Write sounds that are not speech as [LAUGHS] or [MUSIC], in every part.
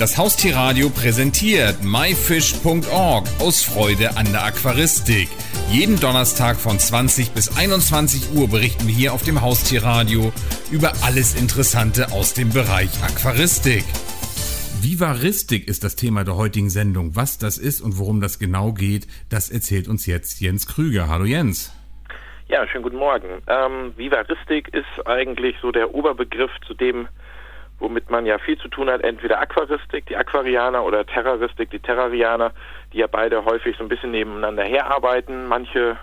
Das Haustierradio präsentiert myfish.org aus Freude an der Aquaristik. Jeden Donnerstag von 20 bis 21 Uhr berichten wir hier auf dem Haustierradio über alles Interessante aus dem Bereich Aquaristik. Vivaristik ist das Thema der heutigen Sendung. Was das ist und worum das genau geht, das erzählt uns jetzt Jens Krüger. Hallo Jens. Ja, schönen guten Morgen. Ähm, Vivaristik ist eigentlich so der Oberbegriff zu dem, womit man ja viel zu tun hat, entweder Aquaristik, die Aquarianer oder Terroristik, die Terrarianer, die ja beide häufig so ein bisschen nebeneinander herarbeiten. Manche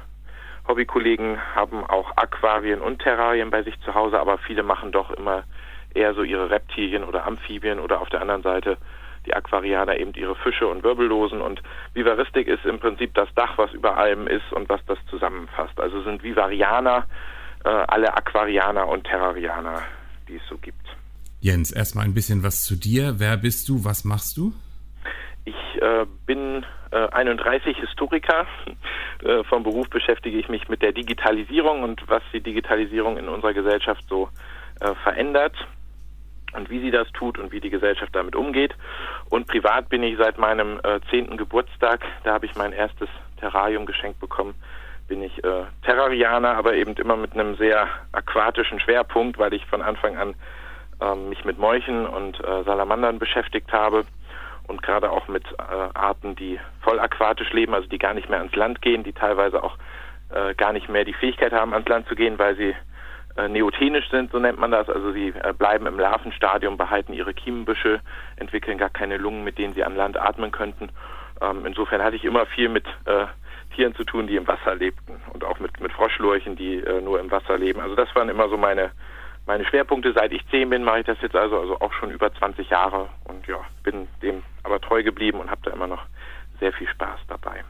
Hobbykollegen haben auch Aquarien und Terrarien bei sich zu Hause, aber viele machen doch immer eher so ihre Reptilien oder Amphibien oder auf der anderen Seite die Aquarianer eben ihre Fische und Wirbellosen und Vivaristik ist im Prinzip das Dach, was über allem ist und was das zusammenfasst. Also sind Vivarianer äh, alle Aquarianer und Terrarianer, die es so gibt. Jens, erstmal ein bisschen was zu dir. Wer bist du? Was machst du? Ich äh, bin äh, 31 Historiker. [LAUGHS] Äh, vom Beruf beschäftige ich mich mit der Digitalisierung und was die Digitalisierung in unserer Gesellschaft so äh, verändert und wie sie das tut und wie die Gesellschaft damit umgeht. Und privat bin ich seit meinem äh, zehnten Geburtstag, da habe ich mein erstes Terrarium geschenkt bekommen, bin ich Terrarianer, aber eben immer mit einem sehr aquatischen Schwerpunkt, weil ich von Anfang an ähm, mich mit Molchen und äh, Salamandern beschäftigt habe und gerade auch mit äh, Arten, die voll aquatisch leben, also die gar nicht mehr ans Land gehen, die teilweise auch äh, gar nicht mehr die Fähigkeit haben, ans Land zu gehen, weil sie äh, neotenisch sind, so nennt man das. Also sie äh, bleiben im Larvenstadium, behalten ihre Kiemenbüsche, entwickeln gar keine Lungen, mit denen sie an Land atmen könnten. Ähm, insofern hatte ich immer viel mit äh, Tieren zu tun, die im Wasser lebten und auch mit, mit Froschlurchen, die äh, nur im Wasser leben. Also das waren immer so meine meine Schwerpunkte, seit ich zehn bin, mache ich das jetzt also, also auch schon über 20 Jahre und ja, bin dem aber treu geblieben und habe da immer noch sehr viel Spaß dabei.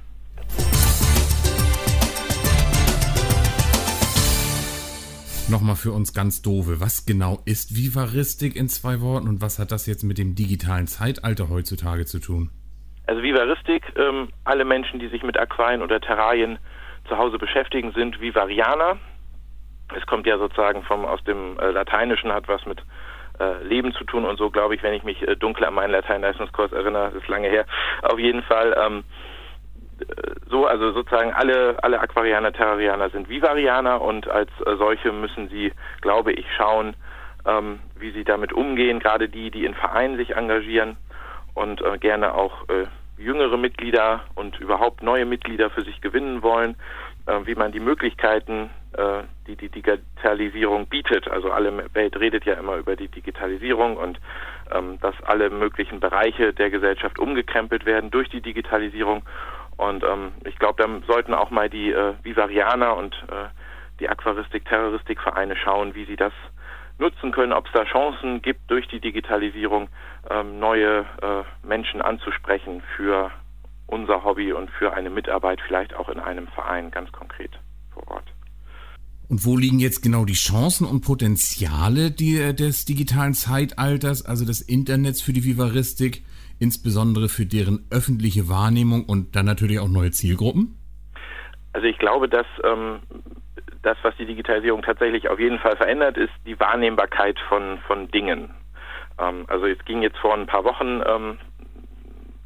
Nochmal für uns ganz doofe, was genau ist Vivaristik in zwei Worten und was hat das jetzt mit dem digitalen Zeitalter heutzutage zu tun? Also Vivaristik, ähm, alle Menschen, die sich mit Aquarien oder Terrarien zu Hause beschäftigen, sind Vivarianer es kommt ja sozusagen vom aus dem äh, Lateinischen, hat was mit äh, Leben zu tun und so, glaube ich, wenn ich mich äh, dunkel an meinen Lateinleistungskurs erinnere, ist lange her. Auf jeden Fall ähm, äh, so, also sozusagen alle alle Aquarianer, Terrarianer sind Vivarianer und als äh, solche müssen sie, glaube ich, schauen, ähm, wie sie damit umgehen, gerade die, die in Vereinen sich engagieren und äh, gerne auch äh, jüngere Mitglieder und überhaupt neue Mitglieder für sich gewinnen wollen, äh, wie man die Möglichkeiten, die die Digitalisierung bietet, also alle Welt redet ja immer über die Digitalisierung und ähm, dass alle möglichen Bereiche der Gesellschaft umgekrempelt werden durch die Digitalisierung. Und ähm, ich glaube, da sollten auch mal die äh, Vivarianer und äh, die Aquaristik-Terroristik-Vereine schauen, wie sie das nutzen können, ob es da Chancen gibt, durch die Digitalisierung ähm, neue äh, Menschen anzusprechen für unser Hobby und für eine Mitarbeit vielleicht auch in einem Verein ganz konkret vor Ort. Und wo liegen jetzt genau die Chancen und Potenziale die, des digitalen Zeitalters, also des Internets für die Vivaristik, insbesondere für deren öffentliche Wahrnehmung und dann natürlich auch neue Zielgruppen? Also ich glaube, dass ähm, das, was die Digitalisierung tatsächlich auf jeden Fall verändert, ist die Wahrnehmbarkeit von, von Dingen. Ähm, also es ging jetzt vor ein paar Wochen ähm,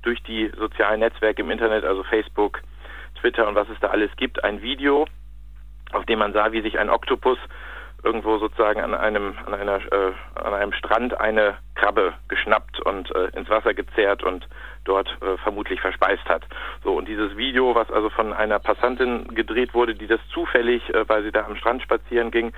durch die sozialen Netzwerke im Internet, also Facebook, Twitter und was es da alles gibt, ein Video, auf dem man sah, wie sich ein Oktopus irgendwo sozusagen an einem an einer äh, an einem Strand eine Krabbe geschnappt und äh, ins Wasser gezerrt und dort äh, vermutlich verspeist hat. So und dieses Video, was also von einer Passantin gedreht wurde, die das zufällig, äh, weil sie da am Strand spazieren ging,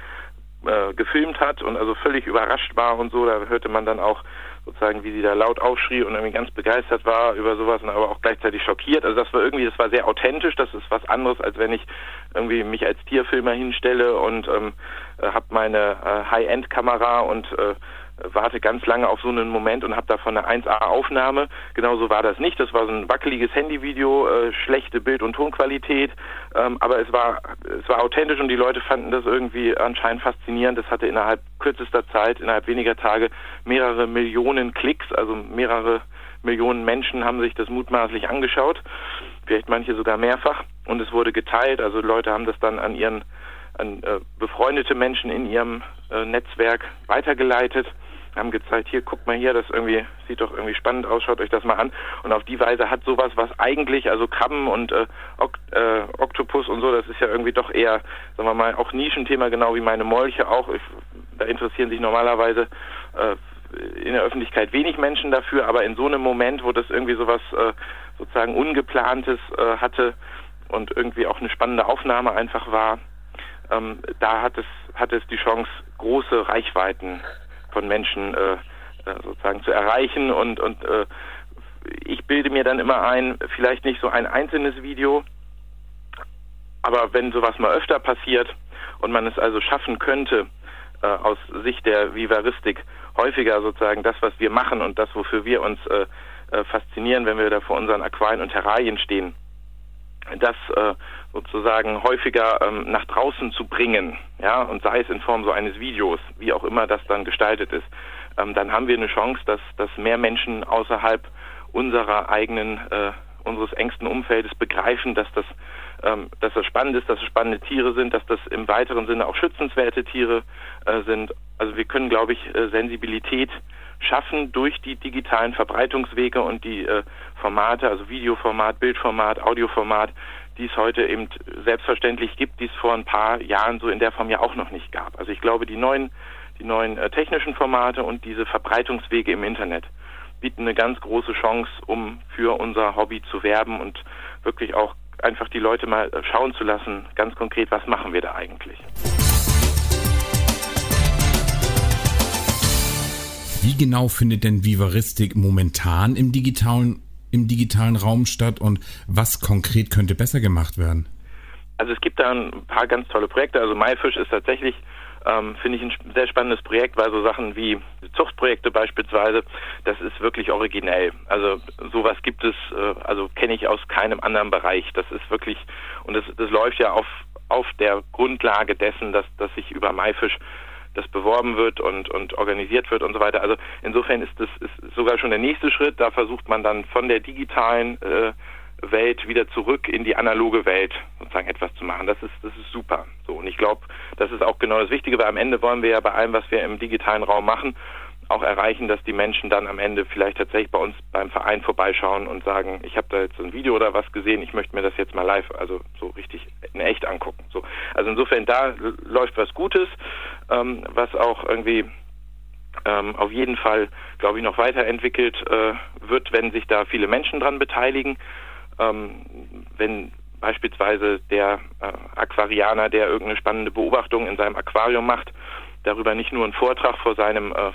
äh, gefilmt hat und also völlig überrascht war und so, da hörte man dann auch sozusagen, wie sie da laut aufschrie und irgendwie ganz begeistert war über sowas und aber auch gleichzeitig schockiert. Also das war irgendwie, das war sehr authentisch. Das ist was anderes, als wenn ich irgendwie mich als Tierfilmer hinstelle und ähm, äh, habe meine äh, High-End-Kamera und äh, warte ganz lange auf so einen Moment und habe davon eine 1A-Aufnahme. Genauso war das nicht. Das war so ein wackeliges Handyvideo, äh, schlechte Bild- und Tonqualität, ähm, aber es war es war authentisch und die Leute fanden das irgendwie anscheinend faszinierend. Das hatte innerhalb kürzester Zeit, innerhalb weniger Tage mehrere Millionen Klicks, also mehrere Millionen Menschen haben sich das mutmaßlich angeschaut, vielleicht manche sogar mehrfach und es wurde geteilt. Also Leute haben das dann an ihren an äh, befreundete Menschen in ihrem äh, Netzwerk weitergeleitet haben gezeigt, hier, guckt mal hier, das irgendwie sieht doch irgendwie spannend aus, schaut euch das mal an. Und auf die Weise hat sowas, was eigentlich, also Krabben und äh, Ok äh, Oktopus und so, das ist ja irgendwie doch eher, sagen wir mal, auch Nischenthema, genau wie meine Molche auch. Ich, da interessieren sich normalerweise äh, in der Öffentlichkeit wenig Menschen dafür, aber in so einem Moment, wo das irgendwie sowas äh, sozusagen Ungeplantes äh, hatte und irgendwie auch eine spannende Aufnahme einfach war, ähm, da hat es, hat es die Chance, große Reichweiten von Menschen äh, äh, sozusagen zu erreichen. Und, und äh, ich bilde mir dann immer ein, vielleicht nicht so ein einzelnes Video, aber wenn sowas mal öfter passiert und man es also schaffen könnte, äh, aus Sicht der Vivaristik häufiger sozusagen das, was wir machen und das, wofür wir uns äh, äh, faszinieren, wenn wir da vor unseren Aquarien und Terrarien stehen, das äh, sozusagen häufiger ähm, nach draußen zu bringen, ja, und sei es in Form so eines Videos, wie auch immer das dann gestaltet ist, ähm, dann haben wir eine Chance, dass, dass mehr Menschen außerhalb unserer eigenen, äh, unseres engsten Umfeldes begreifen, dass das, ähm, dass das spannend ist, dass es spannende Tiere sind, dass das im weiteren Sinne auch schützenswerte Tiere äh, sind. Also wir können, glaube ich, äh, Sensibilität schaffen durch die digitalen Verbreitungswege und die äh, Formate, also Videoformat, Bildformat, Audioformat, die es heute eben selbstverständlich gibt, die es vor ein paar Jahren so in der Form ja auch noch nicht gab. Also ich glaube, die neuen, die neuen äh, technischen Formate und diese Verbreitungswege im Internet bieten eine ganz große Chance, um für unser Hobby zu werben und wirklich auch einfach die Leute mal äh, schauen zu lassen, ganz konkret, was machen wir da eigentlich. Wie genau findet denn Vivaristik momentan im digitalen, im digitalen Raum statt und was konkret könnte besser gemacht werden? Also es gibt da ein paar ganz tolle Projekte. Also MyFish ist tatsächlich, ähm, finde ich, ein sehr spannendes Projekt, weil so Sachen wie Zuchtprojekte beispielsweise, das ist wirklich originell. Also sowas gibt es, äh, also kenne ich aus keinem anderen Bereich. Das ist wirklich, und das, das läuft ja auf, auf der Grundlage dessen, dass, dass sich über MyFish das beworben wird und, und organisiert wird und so weiter. Also insofern ist das ist sogar schon der nächste Schritt. Da versucht man dann von der digitalen äh, Welt wieder zurück in die analoge Welt sozusagen etwas zu machen. Das ist, das ist super. So. Und ich glaube, das ist auch genau das Wichtige, weil am Ende wollen wir ja bei allem, was wir im digitalen Raum machen, auch erreichen, dass die Menschen dann am Ende vielleicht tatsächlich bei uns beim Verein vorbeischauen und sagen, ich habe da jetzt ein Video oder was gesehen, ich möchte mir das jetzt mal live, also so richtig in echt angucken. So, also insofern da läuft was Gutes, ähm, was auch irgendwie ähm, auf jeden Fall, glaube ich, noch weiterentwickelt äh, wird, wenn sich da viele Menschen dran beteiligen. Ähm, wenn beispielsweise der äh, Aquarianer, der irgendeine spannende Beobachtung in seinem Aquarium macht, darüber nicht nur einen Vortrag vor seinem äh,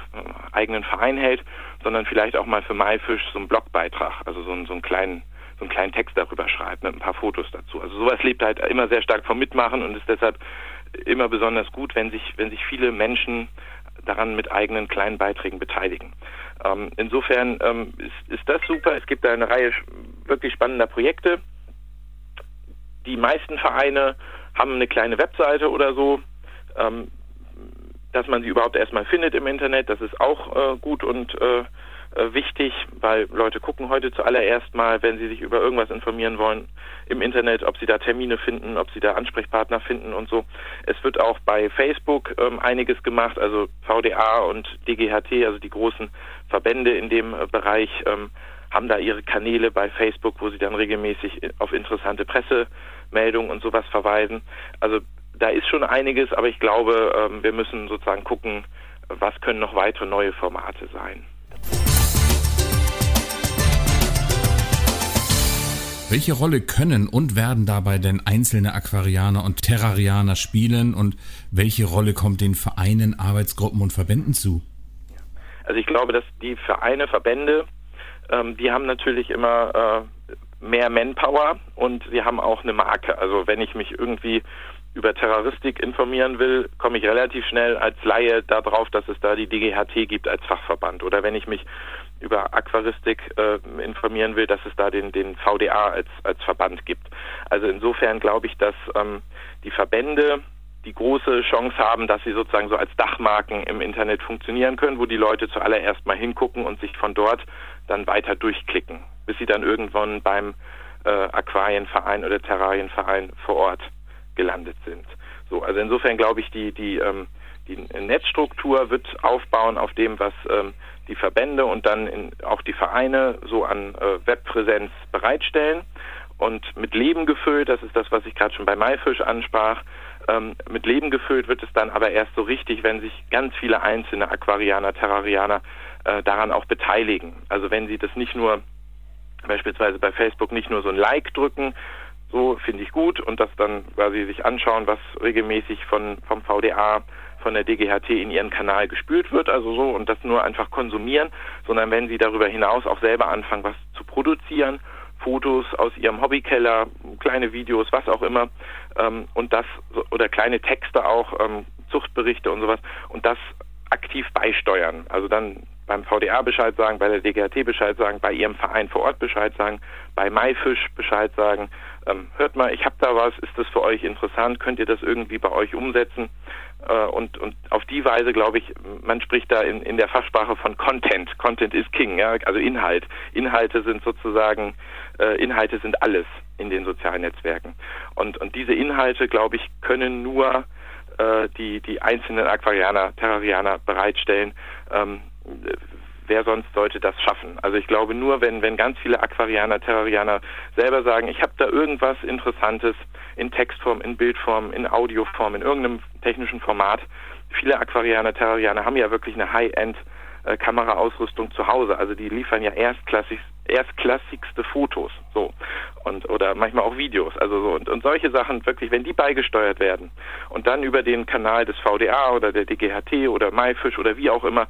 eigenen Verein hält, sondern vielleicht auch mal für MyFish so einen Blogbeitrag, also so einen, so einen kleinen so einen kleinen Text darüber schreibt mit ein paar Fotos dazu. Also sowas lebt halt immer sehr stark vom Mitmachen und ist deshalb immer besonders gut, wenn sich wenn sich viele Menschen daran mit eigenen kleinen Beiträgen beteiligen. Ähm, insofern ähm, ist, ist das super. Es gibt da eine Reihe wirklich spannender Projekte. Die meisten Vereine haben eine kleine Webseite oder so. Ähm, dass man sie überhaupt erstmal findet im Internet, das ist auch äh, gut und äh, äh, wichtig, weil Leute gucken heute zuallererst mal, wenn sie sich über irgendwas informieren wollen, im Internet, ob sie da Termine finden, ob sie da Ansprechpartner finden und so. Es wird auch bei Facebook ähm, einiges gemacht, also VDA und DGHT, also die großen Verbände in dem äh, Bereich, ähm, haben da ihre Kanäle bei Facebook, wo sie dann regelmäßig auf interessante Pressemeldungen und sowas verweisen. Also da ist schon einiges, aber ich glaube, ähm, wir müssen sozusagen gucken, was können noch weitere neue Formate sein. Welche Rolle können und werden dabei denn einzelne Aquarianer und Terrarianer spielen und welche Rolle kommt den Vereinen, Arbeitsgruppen und Verbänden zu? Also ich glaube, dass die Vereine, Verbände, ähm, die haben natürlich immer äh, mehr Manpower und sie haben auch eine Marke. Also wenn ich mich irgendwie über Terroristik informieren will, komme ich relativ schnell als Laie darauf, dass es da die DGHT gibt als Fachverband. Oder wenn ich mich über Aquaristik äh, informieren will, dass es da den, den VDA als, als Verband gibt. Also insofern glaube ich, dass ähm, die Verbände die große Chance haben, dass sie sozusagen so als Dachmarken im Internet funktionieren können, wo die Leute zuallererst mal hingucken und sich von dort dann weiter durchklicken, bis sie dann irgendwann beim äh, Aquarienverein oder Terrarienverein vor Ort gelandet sind. So, also insofern glaube ich, die, die, ähm, die Netzstruktur wird aufbauen auf dem, was ähm, die Verbände und dann in, auch die Vereine so an äh, Webpräsenz bereitstellen und mit Leben gefüllt, das ist das, was ich gerade schon bei Maifisch ansprach, ähm, mit Leben gefüllt wird es dann aber erst so richtig, wenn sich ganz viele einzelne Aquarianer, Terrarianer äh, daran auch beteiligen. Also wenn sie das nicht nur beispielsweise bei Facebook nicht nur so ein Like drücken, so finde ich gut und das dann quasi sich anschauen, was regelmäßig von vom VDA von der DGHT in ihren Kanal gespült wird, also so und das nur einfach konsumieren, sondern wenn sie darüber hinaus auch selber anfangen, was zu produzieren, Fotos aus ihrem Hobbykeller, kleine Videos, was auch immer, ähm, und das oder kleine Texte auch, ähm, Zuchtberichte und sowas und das aktiv beisteuern. Also dann beim VDA Bescheid sagen, bei der DGHT Bescheid sagen, bei ihrem Verein vor Ort Bescheid sagen, bei MyFish Bescheid sagen, ähm, hört mal, ich habe da was, ist das für euch interessant, könnt ihr das irgendwie bei euch umsetzen? Äh, und, und auf die Weise, glaube ich, man spricht da in, in der Fachsprache von Content. Content ist King, ja, also Inhalt. Inhalte sind sozusagen, äh, Inhalte sind alles in den sozialen Netzwerken. Und, und diese Inhalte, glaube ich, können nur äh, die, die einzelnen Aquarianer, Terrarianer bereitstellen. Ähm, wer sonst sollte das schaffen? Also ich glaube nur, wenn, wenn ganz viele Aquarianer, Terrarianer selber sagen, ich habe da irgendwas Interessantes in Textform, in Bildform, in Audioform, in irgendeinem technischen Format. Viele Aquarianer, Terrarianer haben ja wirklich eine High-End äh, Kameraausrüstung zu Hause. Also die liefern ja erstklassig, erstklassigste Fotos, so und oder manchmal auch Videos, also so und, und solche Sachen wirklich, wenn die beigesteuert werden und dann über den Kanal des VDA oder der DGHT oder MyFish oder wie auch immer,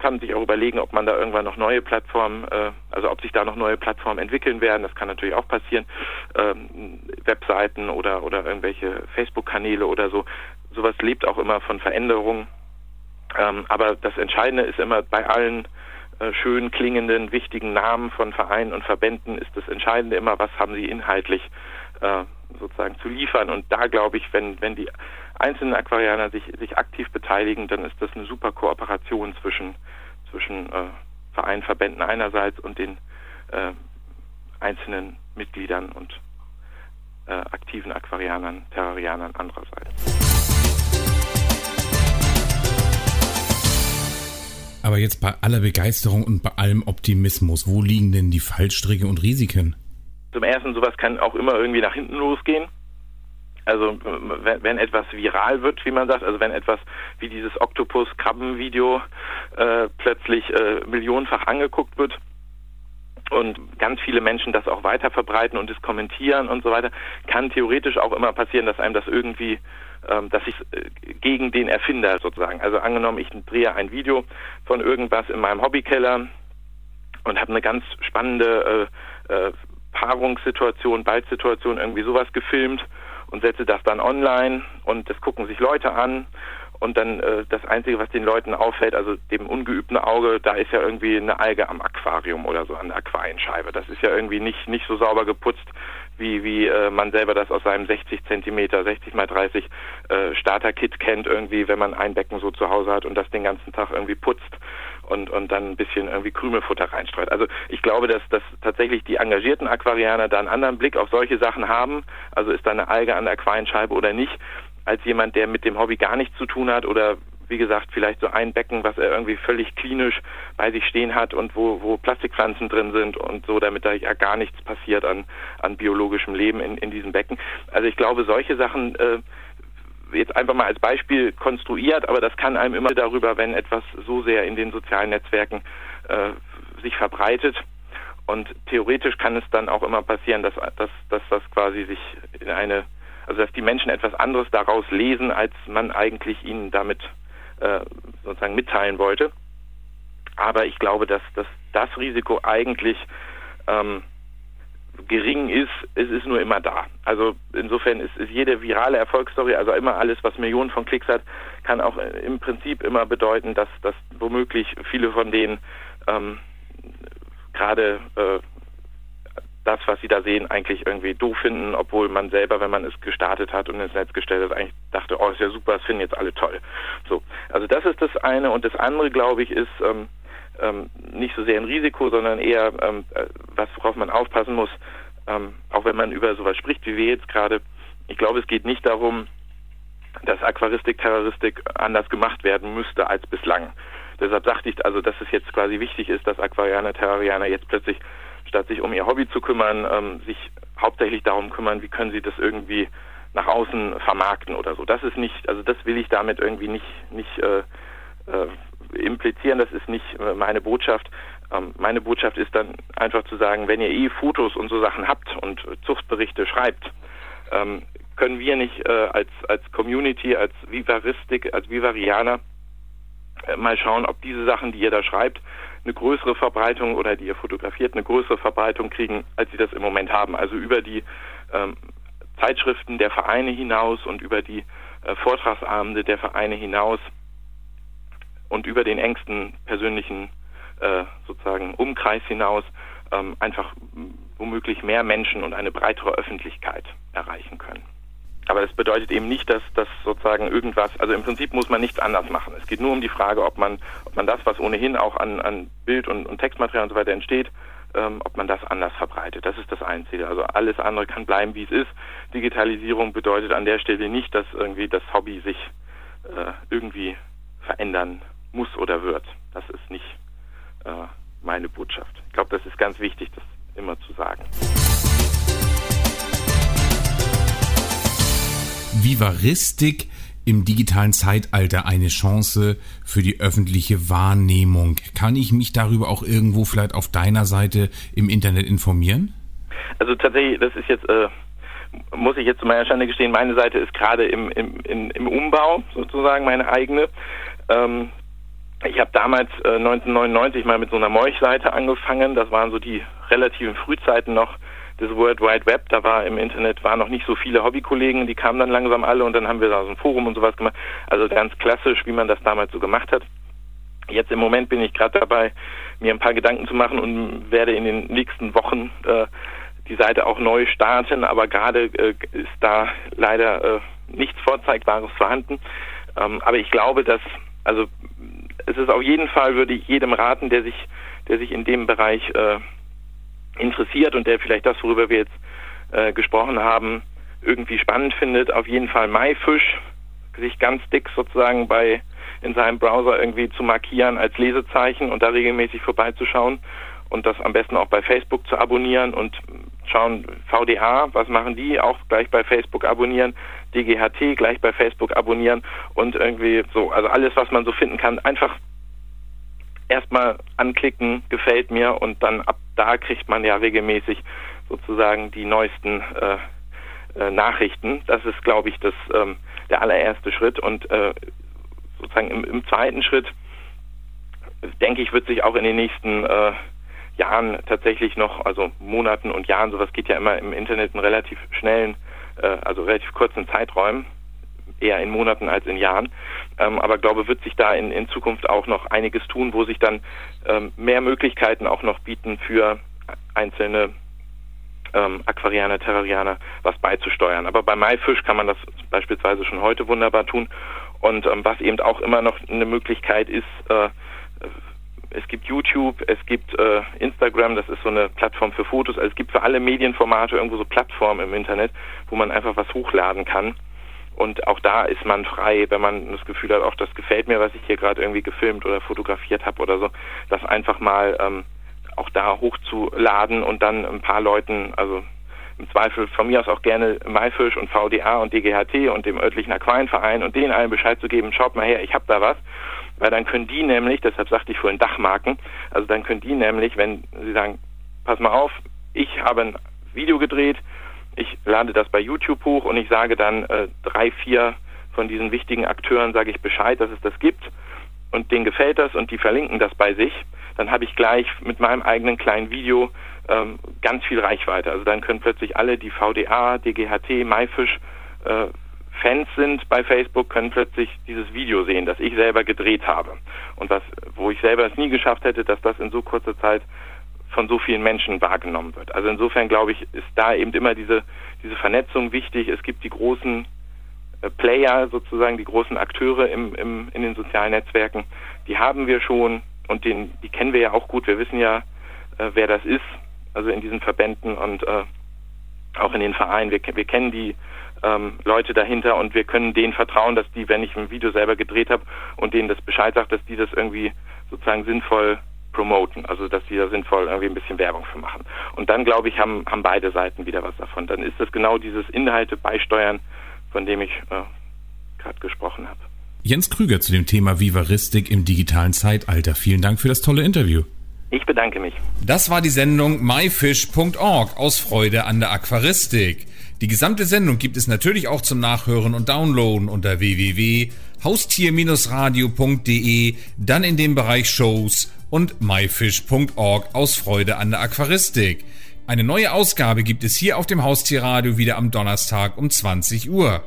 kann man sich auch überlegen, ob man da irgendwann noch neue Plattformen, äh, also ob sich da noch neue Plattformen entwickeln werden. Das kann natürlich auch passieren, ähm, Webseiten oder oder irgendwelche Facebook-Kanäle oder so. Sowas lebt auch immer von Veränderungen. Ähm, aber das Entscheidende ist immer bei allen äh, schön klingenden, wichtigen Namen von Vereinen und Verbänden ist das Entscheidende immer, was haben sie inhaltlich äh, sozusagen zu liefern. Und da glaube ich, wenn, wenn die einzelnen Aquarianer sich, sich aktiv beteiligen, dann ist das eine super Kooperation zwischen, zwischen äh, Vereinen, Verbänden einerseits und den äh, einzelnen Mitgliedern und äh, aktiven Aquarianern, Terrarianern andererseits. Aber jetzt bei aller Begeisterung und bei allem Optimismus, wo liegen denn die Fallstricke und Risiken? Zum Ersten, sowas kann auch immer irgendwie nach hinten losgehen. Also wenn, wenn etwas viral wird, wie man sagt, also wenn etwas wie dieses Oktopus-Krabben-Video äh, plötzlich äh, millionenfach angeguckt wird und ganz viele Menschen das auch weiter verbreiten und es kommentieren und so weiter, kann theoretisch auch immer passieren, dass einem das irgendwie ähm, dass ich äh, gegen den Erfinder sozusagen, also angenommen, ich drehe ein Video von irgendwas in meinem Hobbykeller und habe eine ganz spannende äh, äh, Paarungssituation, Baldsituation, irgendwie sowas gefilmt und setze das dann online und das gucken sich Leute an und dann äh, das Einzige, was den Leuten auffällt, also dem ungeübten Auge, da ist ja irgendwie eine Alge am Aquarium oder so an der Aquarienscheibe. Das ist ja irgendwie nicht, nicht so sauber geputzt, wie, wie äh, man selber das aus seinem 60 Zentimeter, 60 mal 30 äh, Starter-Kit kennt, irgendwie, wenn man ein Becken so zu Hause hat und das den ganzen Tag irgendwie putzt und, und dann ein bisschen irgendwie Krümelfutter reinstreut. Also ich glaube, dass, dass tatsächlich die engagierten Aquarianer da einen anderen Blick auf solche Sachen haben. Also ist da eine Alge an der Aquarienscheibe oder nicht als jemand, der mit dem Hobby gar nichts zu tun hat oder wie gesagt, vielleicht so ein Becken, was er irgendwie völlig klinisch bei sich stehen hat und wo, wo Plastikpflanzen drin sind und so, damit da ja gar nichts passiert an, an biologischem Leben in, in diesem Becken. Also ich glaube, solche Sachen äh, jetzt einfach mal als Beispiel konstruiert, aber das kann einem immer darüber, wenn etwas so sehr in den sozialen Netzwerken äh, sich verbreitet. Und theoretisch kann es dann auch immer passieren, dass, dass, dass das quasi sich in eine also dass die Menschen etwas anderes daraus lesen, als man eigentlich ihnen damit äh, sozusagen mitteilen wollte. Aber ich glaube, dass, dass das Risiko eigentlich ähm, gering ist, es ist nur immer da. Also insofern ist, ist jede virale Erfolgsstory, also immer alles, was Millionen von Klicks hat, kann auch im Prinzip immer bedeuten, dass, dass womöglich viele von denen ähm, gerade äh, das, was sie da sehen, eigentlich irgendwie doof finden, obwohl man selber, wenn man es gestartet hat und ins Netz gestellt hat, eigentlich dachte, oh, ist ja super, das finden jetzt alle toll. So, also das ist das eine und das andere, glaube ich, ist ähm, ähm, nicht so sehr ein Risiko, sondern eher ähm, äh, was, worauf man aufpassen muss, ähm, auch wenn man über sowas spricht, wie wir jetzt gerade. Ich glaube, es geht nicht darum, dass Aquaristik, Terroristik anders gemacht werden müsste als bislang. Deshalb sagte ich also, dass es jetzt quasi wichtig ist, dass Aquarianer, Terrarianer jetzt plötzlich, statt sich um ihr Hobby zu kümmern, ähm, sich hauptsächlich darum kümmern, wie können sie das irgendwie nach außen vermarkten oder so. Das ist nicht, also das will ich damit irgendwie nicht, nicht äh, äh, implizieren, das ist nicht äh, meine Botschaft. Ähm, meine Botschaft ist dann einfach zu sagen, wenn ihr eh Fotos und so Sachen habt und Zuchtberichte schreibt, ähm, können wir nicht äh, als, als Community, als Vivaristik, als Vivarianer äh, mal schauen, ob diese Sachen, die ihr da schreibt, eine größere Verbreitung oder die ihr fotografiert, eine größere Verbreitung kriegen, als sie das im Moment haben. Also über die ähm, Zeitschriften der Vereine hinaus und über die äh, Vortragsabende der Vereine hinaus und über den engsten persönlichen äh, sozusagen Umkreis hinaus ähm, einfach womöglich mehr Menschen und eine breitere Öffentlichkeit erreichen können. Aber das bedeutet eben nicht, dass das sozusagen irgendwas, also im Prinzip muss man nichts anders machen. Es geht nur um die Frage, ob man, ob man das, was ohnehin auch an, an Bild- und, und Textmaterial und so weiter entsteht, ähm, ob man das anders verbreitet. Das ist das Einzige. Also alles andere kann bleiben, wie es ist. Digitalisierung bedeutet an der Stelle nicht, dass irgendwie das Hobby sich äh, irgendwie verändern muss oder wird. Das ist nicht äh, meine Botschaft. Ich glaube, das ist ganz wichtig, das immer zu sagen. Vivaristik im digitalen Zeitalter eine Chance für die öffentliche Wahrnehmung. Kann ich mich darüber auch irgendwo vielleicht auf deiner Seite im Internet informieren? Also tatsächlich, das ist jetzt, äh, muss ich jetzt zu meiner Schande gestehen, meine Seite ist gerade im, im, im, im Umbau, sozusagen meine eigene. Ähm, ich habe damals äh, 1999 mal mit so einer Morch-Seite angefangen. Das waren so die relativen Frühzeiten noch des World Wide Web. Da war im Internet waren noch nicht so viele Hobbykollegen, die kamen dann langsam alle und dann haben wir da so ein Forum und sowas gemacht. Also ganz klassisch, wie man das damals so gemacht hat. Jetzt im Moment bin ich gerade dabei, mir ein paar Gedanken zu machen und werde in den nächsten Wochen äh, die Seite auch neu starten, aber gerade äh, ist da leider äh, nichts Vorzeigbares vorhanden. Ähm, aber ich glaube, dass also es ist auf jeden Fall, würde ich jedem raten, der sich, der sich in dem Bereich äh, interessiert und der vielleicht das, worüber wir jetzt äh, gesprochen haben, irgendwie spannend findet, auf jeden Fall MyFish sich ganz dick sozusagen bei in seinem Browser irgendwie zu markieren als Lesezeichen und da regelmäßig vorbeizuschauen und das am besten auch bei Facebook zu abonnieren und schauen VDA, was machen die, auch gleich bei Facebook abonnieren, DGHT gleich bei Facebook abonnieren und irgendwie so, also alles, was man so finden kann, einfach erstmal anklicken, gefällt mir und dann ab da kriegt man ja regelmäßig sozusagen die neuesten äh, äh, Nachrichten. Das ist, glaube ich, das ähm, der allererste Schritt und äh, sozusagen im, im, zweiten Schritt denke ich, wird sich auch in den nächsten äh, Jahren tatsächlich noch, also Monaten und Jahren, sowas geht ja immer im Internet in relativ schnellen, äh, also relativ kurzen Zeiträumen, eher in Monaten als in Jahren. Ähm, aber glaube, wird sich da in, in Zukunft auch noch einiges tun, wo sich dann ähm, mehr Möglichkeiten auch noch bieten für einzelne ähm, Aquarianer, Terrarianer was beizusteuern. Aber bei MyFish kann man das beispielsweise schon heute wunderbar tun. Und ähm, was eben auch immer noch eine Möglichkeit ist, äh, es gibt YouTube, es gibt äh, Instagram, das ist so eine Plattform für Fotos. Also es gibt für alle Medienformate irgendwo so Plattformen im Internet, wo man einfach was hochladen kann. Und auch da ist man frei, wenn man das Gefühl hat, auch das gefällt mir, was ich hier gerade irgendwie gefilmt oder fotografiert habe oder so, das einfach mal ähm, auch da hochzuladen und dann ein paar Leuten, also im Zweifel von mir aus auch gerne Maifisch und VDA und DGHT und dem örtlichen Aquarienverein und denen allen Bescheid zu geben, schaut mal her, ich habe da was. Weil dann können die nämlich, deshalb sagte ich vorhin Dachmarken, also dann können die nämlich, wenn sie sagen, pass mal auf, ich habe ein Video gedreht, ich lade das bei YouTube hoch und ich sage dann äh, drei, vier von diesen wichtigen Akteuren, sage ich Bescheid, dass es das gibt und denen gefällt das und die verlinken das bei sich, dann habe ich gleich mit meinem eigenen kleinen Video ähm, ganz viel Reichweite. Also dann können plötzlich alle, die VDA, DGHT, MyFish äh, Fans sind bei Facebook, können plötzlich dieses Video sehen, das ich selber gedreht habe. Und was, wo ich selber es nie geschafft hätte, dass das in so kurzer Zeit von so vielen Menschen wahrgenommen wird. Also insofern glaube ich, ist da eben immer diese, diese Vernetzung wichtig. Es gibt die großen äh, Player, sozusagen die großen Akteure im, im, in den sozialen Netzwerken. Die haben wir schon und den, die kennen wir ja auch gut. Wir wissen ja, äh, wer das ist, also in diesen Verbänden und äh, auch in den Vereinen. Wir, wir kennen die ähm, Leute dahinter und wir können denen vertrauen, dass die, wenn ich ein Video selber gedreht habe und denen das Bescheid sagt, dass die das irgendwie sozusagen sinnvoll promoten, also dass die da sinnvoll irgendwie ein bisschen Werbung für machen. Und dann, glaube ich, haben, haben beide Seiten wieder was davon. Dann ist das genau dieses Inhalte beisteuern, von dem ich äh, gerade gesprochen habe. Jens Krüger zu dem Thema Vivaristik im digitalen Zeitalter. Vielen Dank für das tolle Interview. Ich bedanke mich. Das war die Sendung myfish.org aus Freude an der Aquaristik. Die gesamte Sendung gibt es natürlich auch zum Nachhören und Downloaden unter www.haustier-radio.de, dann in dem Bereich Shows und myfish.org aus Freude an der Aquaristik. Eine neue Ausgabe gibt es hier auf dem Haustierradio wieder am Donnerstag um 20 Uhr.